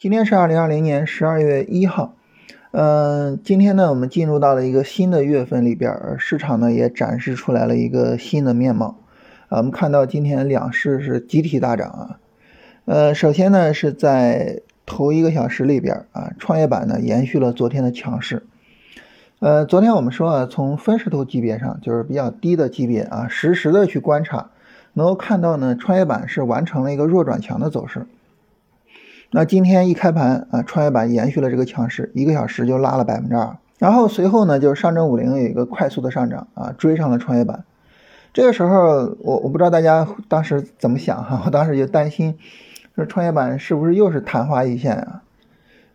今天是二零二零年十二月一号，嗯，今天呢，我们进入到了一个新的月份里边，市场呢也展示出来了一个新的面貌。啊，我们看到今天两市是集体大涨啊。呃，首先呢是在头一个小时里边啊，创业板呢延续了昨天的强势。呃，昨天我们说啊，从分时图级别上，就是比较低的级别啊，实时的去观察，能够看到呢，创业板是完成了一个弱转强的走势。那今天一开盘啊，创业板延续了这个强势，一个小时就拉了百分之二。然后随后呢，就上证五零有一个快速的上涨啊，追上了创业板。这个时候，我我不知道大家当时怎么想哈，我当时就担心，说创业板是不是又是昙花一现啊？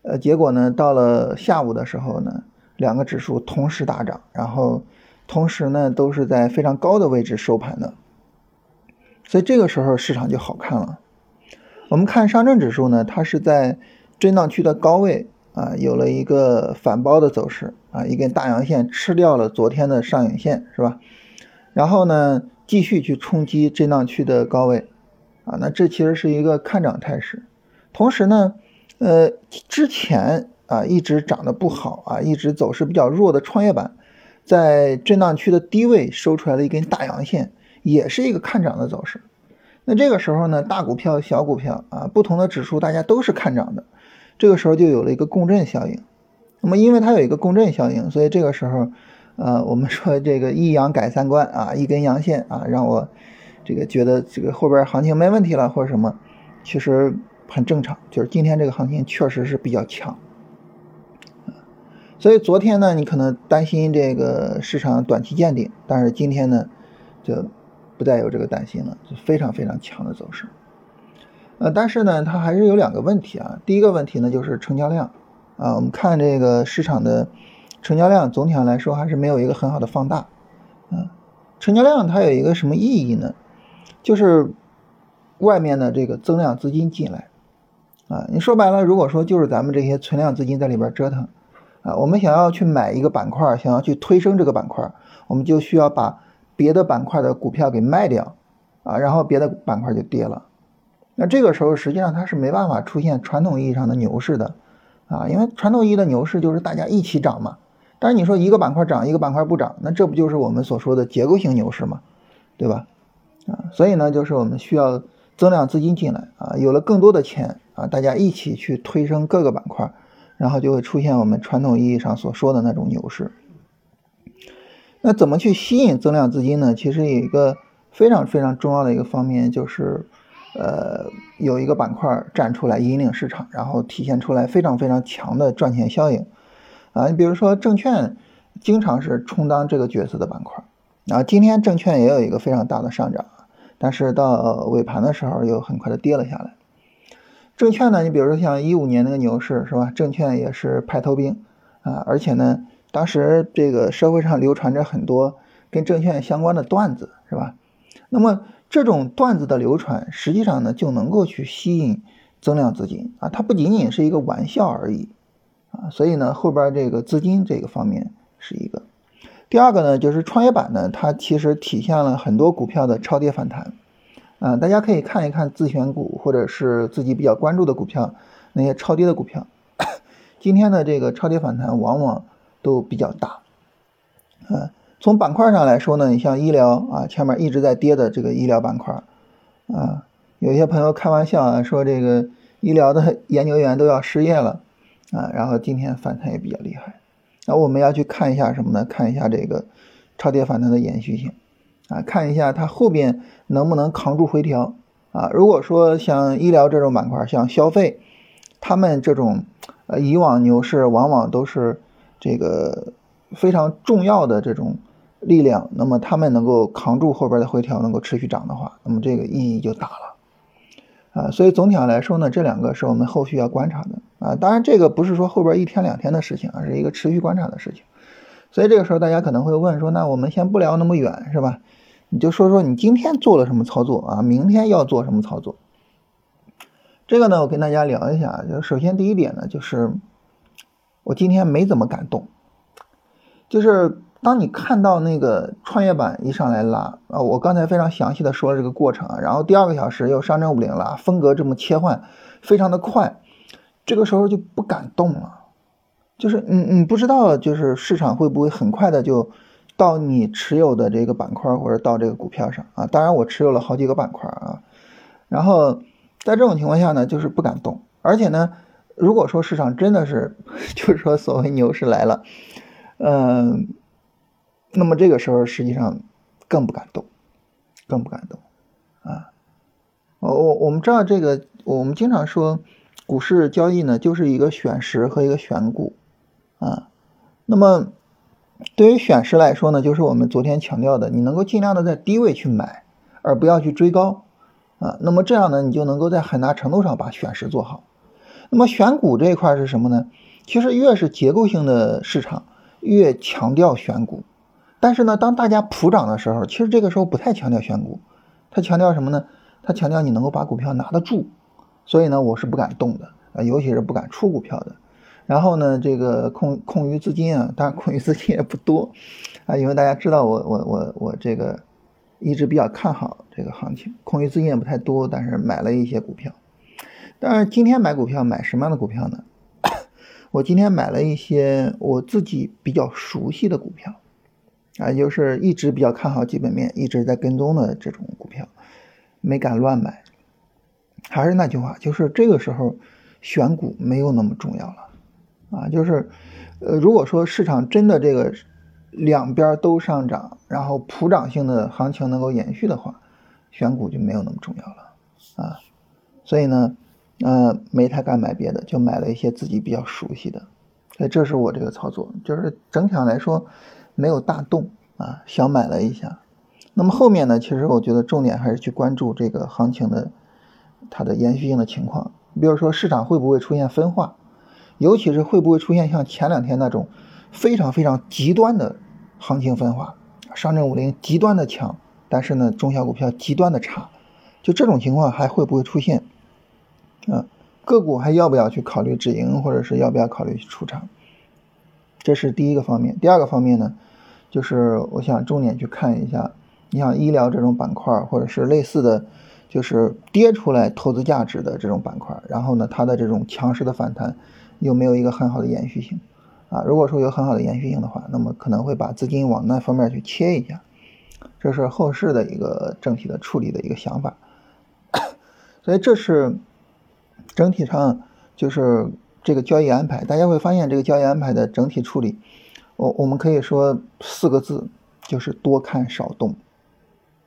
呃，结果呢，到了下午的时候呢，两个指数同时大涨，然后同时呢都是在非常高的位置收盘的，所以这个时候市场就好看了。我们看上证指数呢，它是在震荡区的高位啊，有了一个反包的走势啊，一根大阳线吃掉了昨天的上影线，是吧？然后呢，继续去冲击震荡区的高位啊，那这其实是一个看涨态势。同时呢，呃，之前啊一直涨得不好啊，一直走势比较弱的创业板，在震荡区的低位收出来了一根大阳线，也是一个看涨的走势。那这个时候呢，大股票、小股票啊，不同的指数，大家都是看涨的，这个时候就有了一个共振效应。那么，因为它有一个共振效应，所以这个时候，呃，我们说这个一阳改三观啊，一根阳线啊，让我这个觉得这个后边行情没问题了，或者什么，其实很正常，就是今天这个行情确实是比较强。所以昨天呢，你可能担心这个市场短期见顶，但是今天呢，就。不再有这个担心了，就非常非常强的走势。呃，但是呢，它还是有两个问题啊。第一个问题呢，就是成交量啊。我们看这个市场的成交量，总体上来说还是没有一个很好的放大。嗯，成交量它有一个什么意义呢？就是外面的这个增量资金进来啊。你说白了，如果说就是咱们这些存量资金在里边折腾啊，我们想要去买一个板块，想要去推升这个板块，我们就需要把。别的板块的股票给卖掉，啊，然后别的板块就跌了。那这个时候实际上它是没办法出现传统意义上的牛市的，啊，因为传统意义的牛市就是大家一起涨嘛。但是你说一个板块涨，一个板块不涨，那这不就是我们所说的结构性牛市嘛，对吧？啊，所以呢，就是我们需要增量资金进来，啊，有了更多的钱，啊，大家一起去推升各个板块，然后就会出现我们传统意义上所说的那种牛市。那怎么去吸引增量资金呢？其实有一个非常非常重要的一个方面，就是，呃，有一个板块站出来引领市场，然后体现出来非常非常强的赚钱效应。啊，你比如说证券，经常是充当这个角色的板块。啊，今天证券也有一个非常大的上涨，但是到尾盘的时候又很快的跌了下来。证券呢，你比如说像一五年那个牛市是吧？证券也是派头兵啊，而且呢。当时这个社会上流传着很多跟证券相关的段子，是吧？那么这种段子的流传，实际上呢就能够去吸引增量资金啊，它不仅仅是一个玩笑而已啊。所以呢，后边这个资金这个方面是一个。第二个呢，就是创业板呢，它其实体现了很多股票的超跌反弹啊。大家可以看一看自选股或者是自己比较关注的股票，那些超跌的股票，今天的这个超跌反弹往往。都比较大，嗯，从板块上来说呢，你像医疗啊，前面一直在跌的这个医疗板块，啊，有些朋友开玩笑啊，说这个医疗的研究员都要失业了，啊，然后今天反弹也比较厉害，那我们要去看一下什么呢？看一下这个超跌反弹的延续性，啊，看一下它后边能不能扛住回调，啊，如果说像医疗这种板块，像消费，他们这种呃以往牛市往往都是。这个非常重要的这种力量，那么他们能够扛住后边的回调，能够持续涨的话，那么这个意义就大了啊。所以总体上来说呢，这两个是我们后续要观察的啊。当然，这个不是说后边一天两天的事情，而是一个持续观察的事情。所以这个时候大家可能会问说，那我们先不聊那么远，是吧？你就说说你今天做了什么操作啊？明天要做什么操作？这个呢，我跟大家聊一下。就首先第一点呢，就是。我今天没怎么敢动，就是当你看到那个创业板一上来拉啊，我刚才非常详细的说了这个过程，然后第二个小时又上证五零拉，风格这么切换，非常的快，这个时候就不敢动了，就是你你不知道，就是市场会不会很快的就到你持有的这个板块或者到这个股票上啊？当然我持有了好几个板块啊，然后在这种情况下呢，就是不敢动，而且呢，如果说市场真的是 就是说所谓牛市来了，嗯，那么这个时候实际上更不敢动，更不敢动啊。我我我们知道这个，我们经常说。股市交易呢，就是一个选时和一个选股，啊，那么对于选时来说呢，就是我们昨天强调的，你能够尽量的在低位去买，而不要去追高，啊，那么这样呢，你就能够在很大程度上把选时做好。那么选股这一块是什么呢？其实越是结构性的市场，越强调选股，但是呢，当大家普涨的时候，其实这个时候不太强调选股，他强调什么呢？他强调你能够把股票拿得住。所以呢，我是不敢动的啊，尤其是不敢出股票的。然后呢，这个空空余资金啊，当然空余资金也不多啊，因为大家知道我我我我这个一直比较看好这个行情，空余资金也不太多，但是买了一些股票。但是今天买股票买什么样的股票呢？我今天买了一些我自己比较熟悉的股票啊，就是一直比较看好基本面，一直在跟踪的这种股票，没敢乱买。还是那句话，就是这个时候选股没有那么重要了，啊，就是，呃，如果说市场真的这个两边都上涨，然后普涨性的行情能够延续的话，选股就没有那么重要了，啊，所以呢，呃，没太敢买别的，就买了一些自己比较熟悉的，所以这是我这个操作，就是整体上来说没有大动啊，小买了一下，那么后面呢，其实我觉得重点还是去关注这个行情的。它的延续性的情况，比如说市场会不会出现分化，尤其是会不会出现像前两天那种非常非常极端的行情分化，上证五零极端的强，但是呢中小股票极端的差，就这种情况还会不会出现？啊，个股还要不要去考虑止盈，或者是要不要考虑去出场？这是第一个方面。第二个方面呢，就是我想重点去看一下，你像医疗这种板块，或者是类似的。就是跌出来投资价值的这种板块，然后呢，它的这种强势的反弹有没有一个很好的延续性啊？如果说有很好的延续性的话，那么可能会把资金往那方面去切一下，这是后市的一个整体的处理的一个想法。所以这是整体上就是这个交易安排，大家会发现这个交易安排的整体处理，我我们可以说四个字，就是多看少动，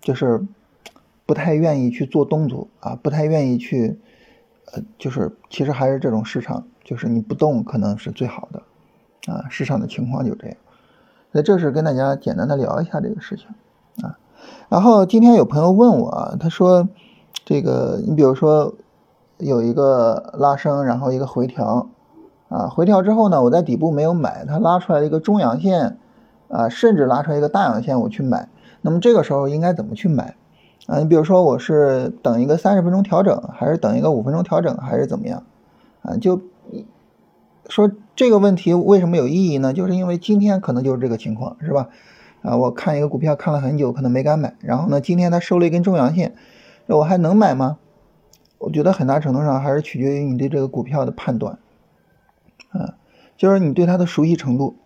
就是。不太愿意去做动作啊，不太愿意去，呃，就是其实还是这种市场，就是你不动可能是最好的，啊，市场的情况就这样。那这是跟大家简单的聊一下这个事情啊。然后今天有朋友问我啊，他说这个你比如说有一个拉升，然后一个回调，啊，回调之后呢，我在底部没有买，它拉出来一个中阳线，啊，甚至拉出来一个大阳线，我去买，那么这个时候应该怎么去买？啊，你比如说我是等一个三十分钟调整，还是等一个五分钟调整，还是怎么样？啊，就说这个问题为什么有意义呢？就是因为今天可能就是这个情况，是吧？啊，我看一个股票看了很久，可能没敢买，然后呢，今天它收了一根中阳线，我还能买吗？我觉得很大程度上还是取决于你对这个股票的判断，啊，就是你对它的熟悉程度，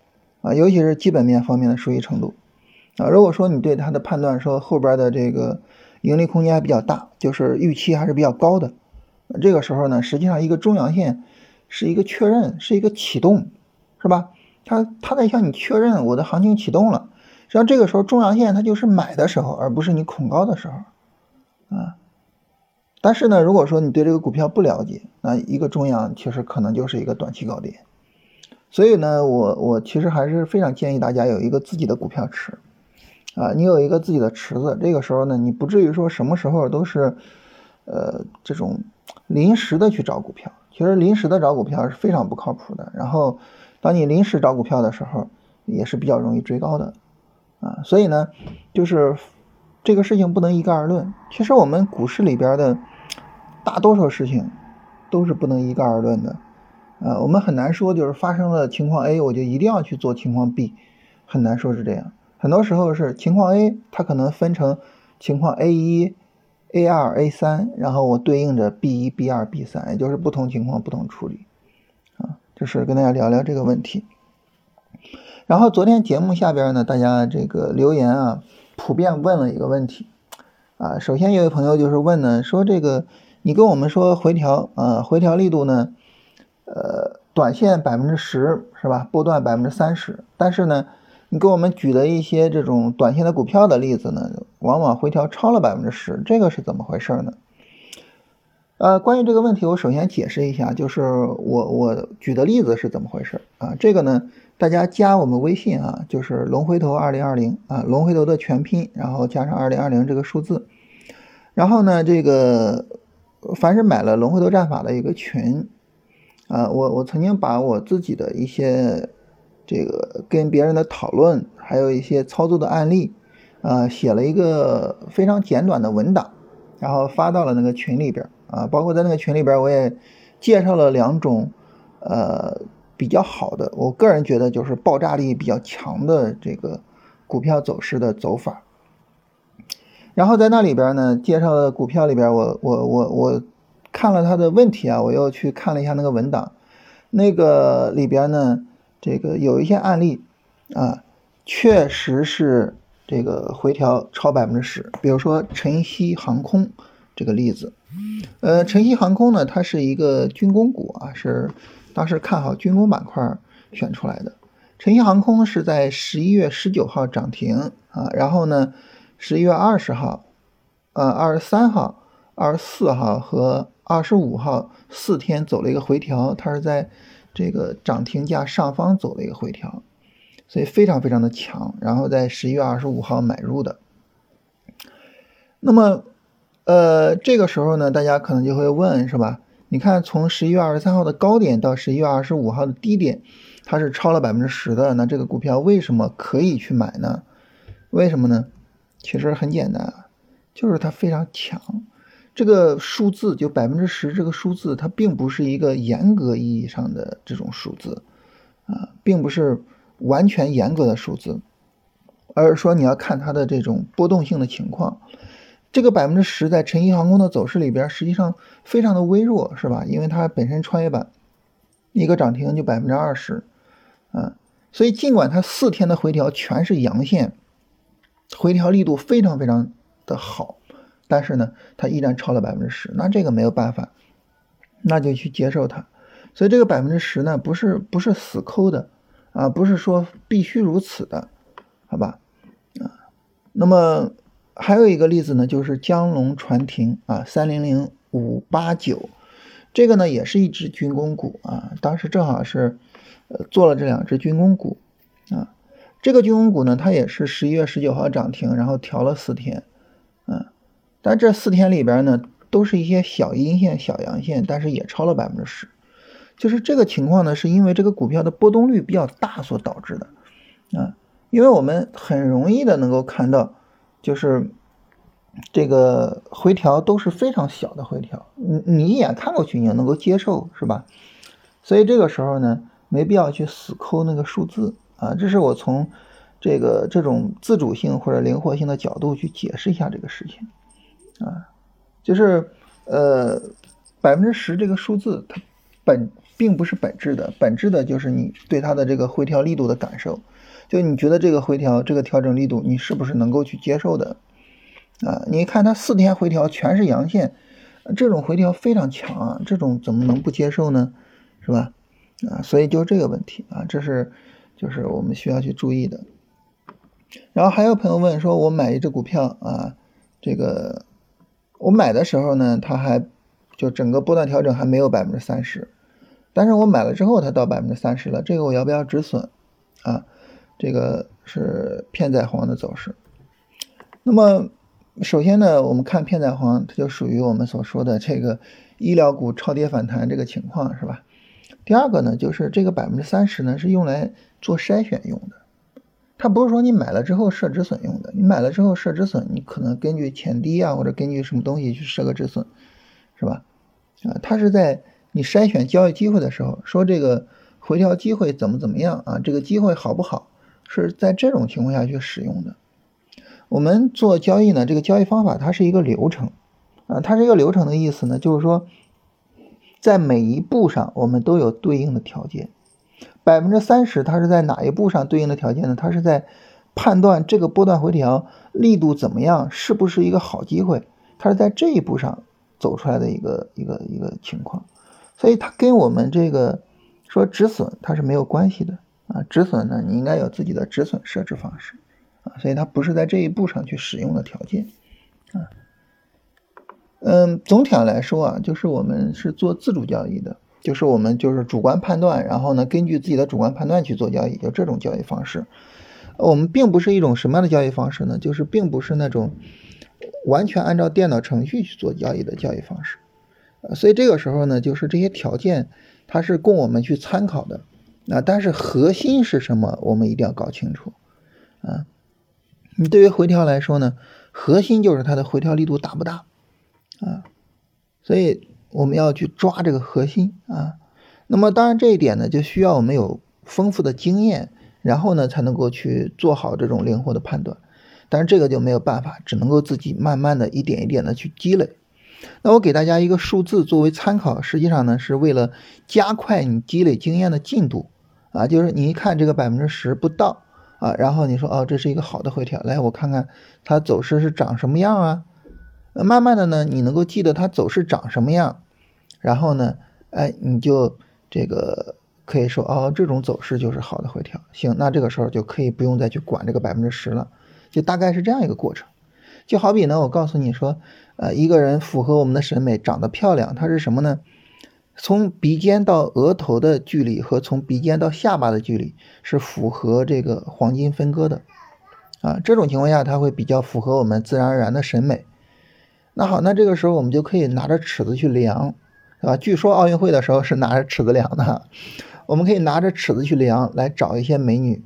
啊，尤其是基本面方面的熟悉程度，啊，如果说你对它的判断说后边的这个。盈利空间还比较大，就是预期还是比较高的。这个时候呢，实际上一个中阳线是一个确认，是一个启动，是吧？它它在向你确认我的行情启动了。实际上这个时候中阳线它就是买的时候，而不是你恐高的时候啊。但是呢，如果说你对这个股票不了解，那一个中阳其实可能就是一个短期高点。所以呢，我我其实还是非常建议大家有一个自己的股票池。啊，你有一个自己的池子，这个时候呢，你不至于说什么时候都是，呃，这种临时的去找股票。其实临时的找股票是非常不靠谱的。然后，当你临时找股票的时候，也是比较容易追高的，啊，所以呢，就是这个事情不能一概而论。其实我们股市里边的大多数事情都是不能一概而论的，啊，我们很难说就是发生了情况 A，我就一定要去做情况 B，很难说是这样。很多时候是情况 A，它可能分成情况 A 一、A 二、A 三，然后我对应着 B 一、B 二、B 三，也就是不同情况不同处理。啊，就是跟大家聊聊这个问题。然后昨天节目下边呢，大家这个留言啊，普遍问了一个问题啊。首先有位朋友就是问呢，说这个你跟我们说回调啊，回调力度呢，呃，短线百分之十是吧？波段百分之三十，但是呢，你给我们举的一些这种短线的股票的例子呢，往往回调超了百分之十，这个是怎么回事呢？呃，关于这个问题，我首先解释一下，就是我我举的例子是怎么回事啊？这个呢，大家加我们微信啊，就是龙回头二零二零啊，龙回头的全拼，然后加上二零二零这个数字，然后呢，这个凡是买了龙回头战法的一个群啊，我我曾经把我自己的一些这个跟别人的讨论，还有一些操作的案例啊，写了一个非常简短的文档，然后发到了那个群里边。啊，包括在那个群里边，我也介绍了两种，呃，比较好的，我个人觉得就是爆炸力比较强的这个股票走势的走法。然后在那里边呢，介绍的股票里边，我我我我看了他的问题啊，我又去看了一下那个文档，那个里边呢，这个有一些案例啊，确实是这个回调超百分之十，比如说晨曦航空这个例子。呃，晨曦航空呢，它是一个军工股啊，是当时看好军工板块选出来的。晨曦航空是在十一月十九号涨停啊，然后呢，十一月二十号、呃二十三号、二十四号和二十五号四天走了一个回调，它是在这个涨停价上方走了一个回调，所以非常非常的强。然后在十一月二十五号买入的，那么。呃，这个时候呢，大家可能就会问，是吧？你看，从十一月二十三号的高点到十一月二十五号的低点，它是超了百分之十的。那这个股票为什么可以去买呢？为什么呢？其实很简单，就是它非常强。这个数字就百分之十，这个数字它并不是一个严格意义上的这种数字啊，并不是完全严格的数字，而是说你要看它的这种波动性的情况。这个百分之十在晨曦航空的走势里边，实际上非常的微弱，是吧？因为它本身创业板一个涨停就百分之二十，嗯，所以尽管它四天的回调全是阳线，回调力度非常非常的好，但是呢，它依然超了百分之十，那这个没有办法，那就去接受它。所以这个百分之十呢，不是不是死抠的啊，不是说必须如此的，好吧？啊，那么。还有一个例子呢，就是江龙船艇啊，三零零五八九，这个呢也是一只军工股啊，当时正好是呃做了这两只军工股啊，这个军工股呢，它也是十一月十九号涨停，然后调了四天，嗯，但这四天里边呢，都是一些小阴线、小阳线，但是也超了百分之十，就是这个情况呢，是因为这个股票的波动率比较大所导致的啊，因为我们很容易的能够看到。就是这个回调都是非常小的回调，你你一眼看过去你就能够接受，是吧？所以这个时候呢，没必要去死抠那个数字啊。这是我从这个这种自主性或者灵活性的角度去解释一下这个事情啊。就是呃百分之十这个数字，它本并不是本质的，本质的就是你对它的这个回调力度的感受。就你觉得这个回调，这个调整力度，你是不是能够去接受的？啊，你看它四天回调全是阳线，这种回调非常强啊，这种怎么能不接受呢？是吧？啊，所以就这个问题啊，这是就是我们需要去注意的。然后还有朋友问说，我买一只股票啊，这个我买的时候呢，它还就整个波段调整还没有百分之三十，但是我买了之后它到百分之三十了，这个我要不要止损啊？这个是片仔癀的走势。那么，首先呢，我们看片仔癀，它就属于我们所说的这个医疗股超跌反弹这个情况，是吧？第二个呢，就是这个百分之三十呢，是用来做筛选用的，它不是说你买了之后设止损用的。你买了之后设止损，你可能根据前低啊，或者根据什么东西去设个止损，是吧？啊，它是在你筛选交易机会的时候，说这个回调机会怎么怎么样啊？这个机会好不好？是在这种情况下去使用的。我们做交易呢，这个交易方法它是一个流程啊，它是一个流程的意思呢，就是说，在每一步上我们都有对应的条件。百分之三十它是在哪一步上对应的条件呢？它是在判断这个波段回调力度怎么样，是不是一个好机会，它是在这一步上走出来的一个一个一个情况。所以它跟我们这个说止损它是没有关系的啊。止损呢，你应该有自己的止损设置方式啊，所以它不是在这一步上去使用的条件啊。嗯，总体上来说啊，就是我们是做自主交易的，就是我们就是主观判断，然后呢，根据自己的主观判断去做交易，就这种交易方式。我们并不是一种什么样的交易方式呢？就是并不是那种完全按照电脑程序去做交易的交易方式。所以这个时候呢，就是这些条件它是供我们去参考的。啊，但是核心是什么？我们一定要搞清楚。啊，你对于回调来说呢，核心就是它的回调力度大不大？啊，所以我们要去抓这个核心啊。那么当然这一点呢，就需要我们有丰富的经验，然后呢才能够去做好这种灵活的判断。但是这个就没有办法，只能够自己慢慢的一点一点的去积累。那我给大家一个数字作为参考，实际上呢是为了加快你积累经验的进度啊。就是你一看这个百分之十不到啊，然后你说哦这是一个好的回调，来我看看它走势是长什么样啊。慢慢的呢，你能够记得它走势长什么样，然后呢，哎，你就这个可以说哦，这种走势就是好的回调。行，那这个时候就可以不用再去管这个百分之十了，就大概是这样一个过程。就好比呢，我告诉你说，呃，一个人符合我们的审美，长得漂亮，他是什么呢？从鼻尖到额头的距离和从鼻尖到下巴的距离是符合这个黄金分割的，啊，这种情况下，它会比较符合我们自然而然的审美。那好，那这个时候我们就可以拿着尺子去量，对吧？据说奥运会的时候是拿着尺子量的，我们可以拿着尺子去量，来找一些美女，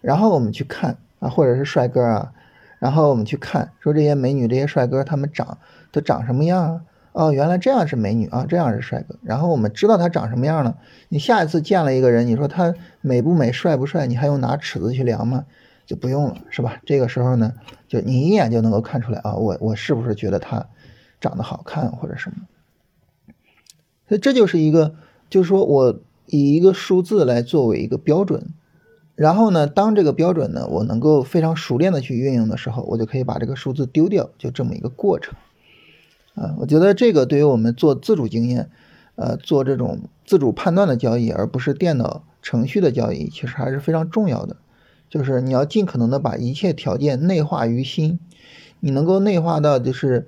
然后我们去看啊，或者是帅哥啊，然后我们去看，说这些美女、这些帅哥他们长都长什么样啊？哦，原来这样是美女啊，这样是帅哥。然后我们知道他长什么样了，你下一次见了一个人，你说他美不美、帅不帅，你还用拿尺子去量吗？就不用了，是吧？这个时候呢，就你一眼就能够看出来啊，我我是不是觉得他长得好看或者什么？所以这就是一个，就是说我以一个数字来作为一个标准，然后呢，当这个标准呢，我能够非常熟练的去运用的时候，我就可以把这个数字丢掉，就这么一个过程。啊，我觉得这个对于我们做自主经验，呃，做这种自主判断的交易，而不是电脑程序的交易，其实还是非常重要的。就是你要尽可能的把一切条件内化于心，你能够内化到就是，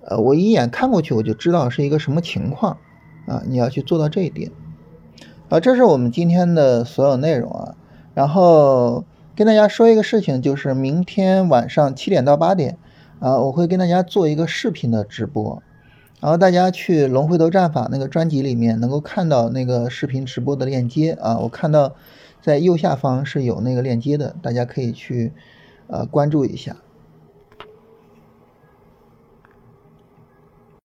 呃，我一眼看过去我就知道是一个什么情况啊，你要去做到这一点。啊，这是我们今天的所有内容啊。然后跟大家说一个事情，就是明天晚上七点到八点啊，我会跟大家做一个视频的直播，然后大家去龙回头战法那个专辑里面能够看到那个视频直播的链接啊，我看到。在右下方是有那个链接的，大家可以去，呃，关注一下。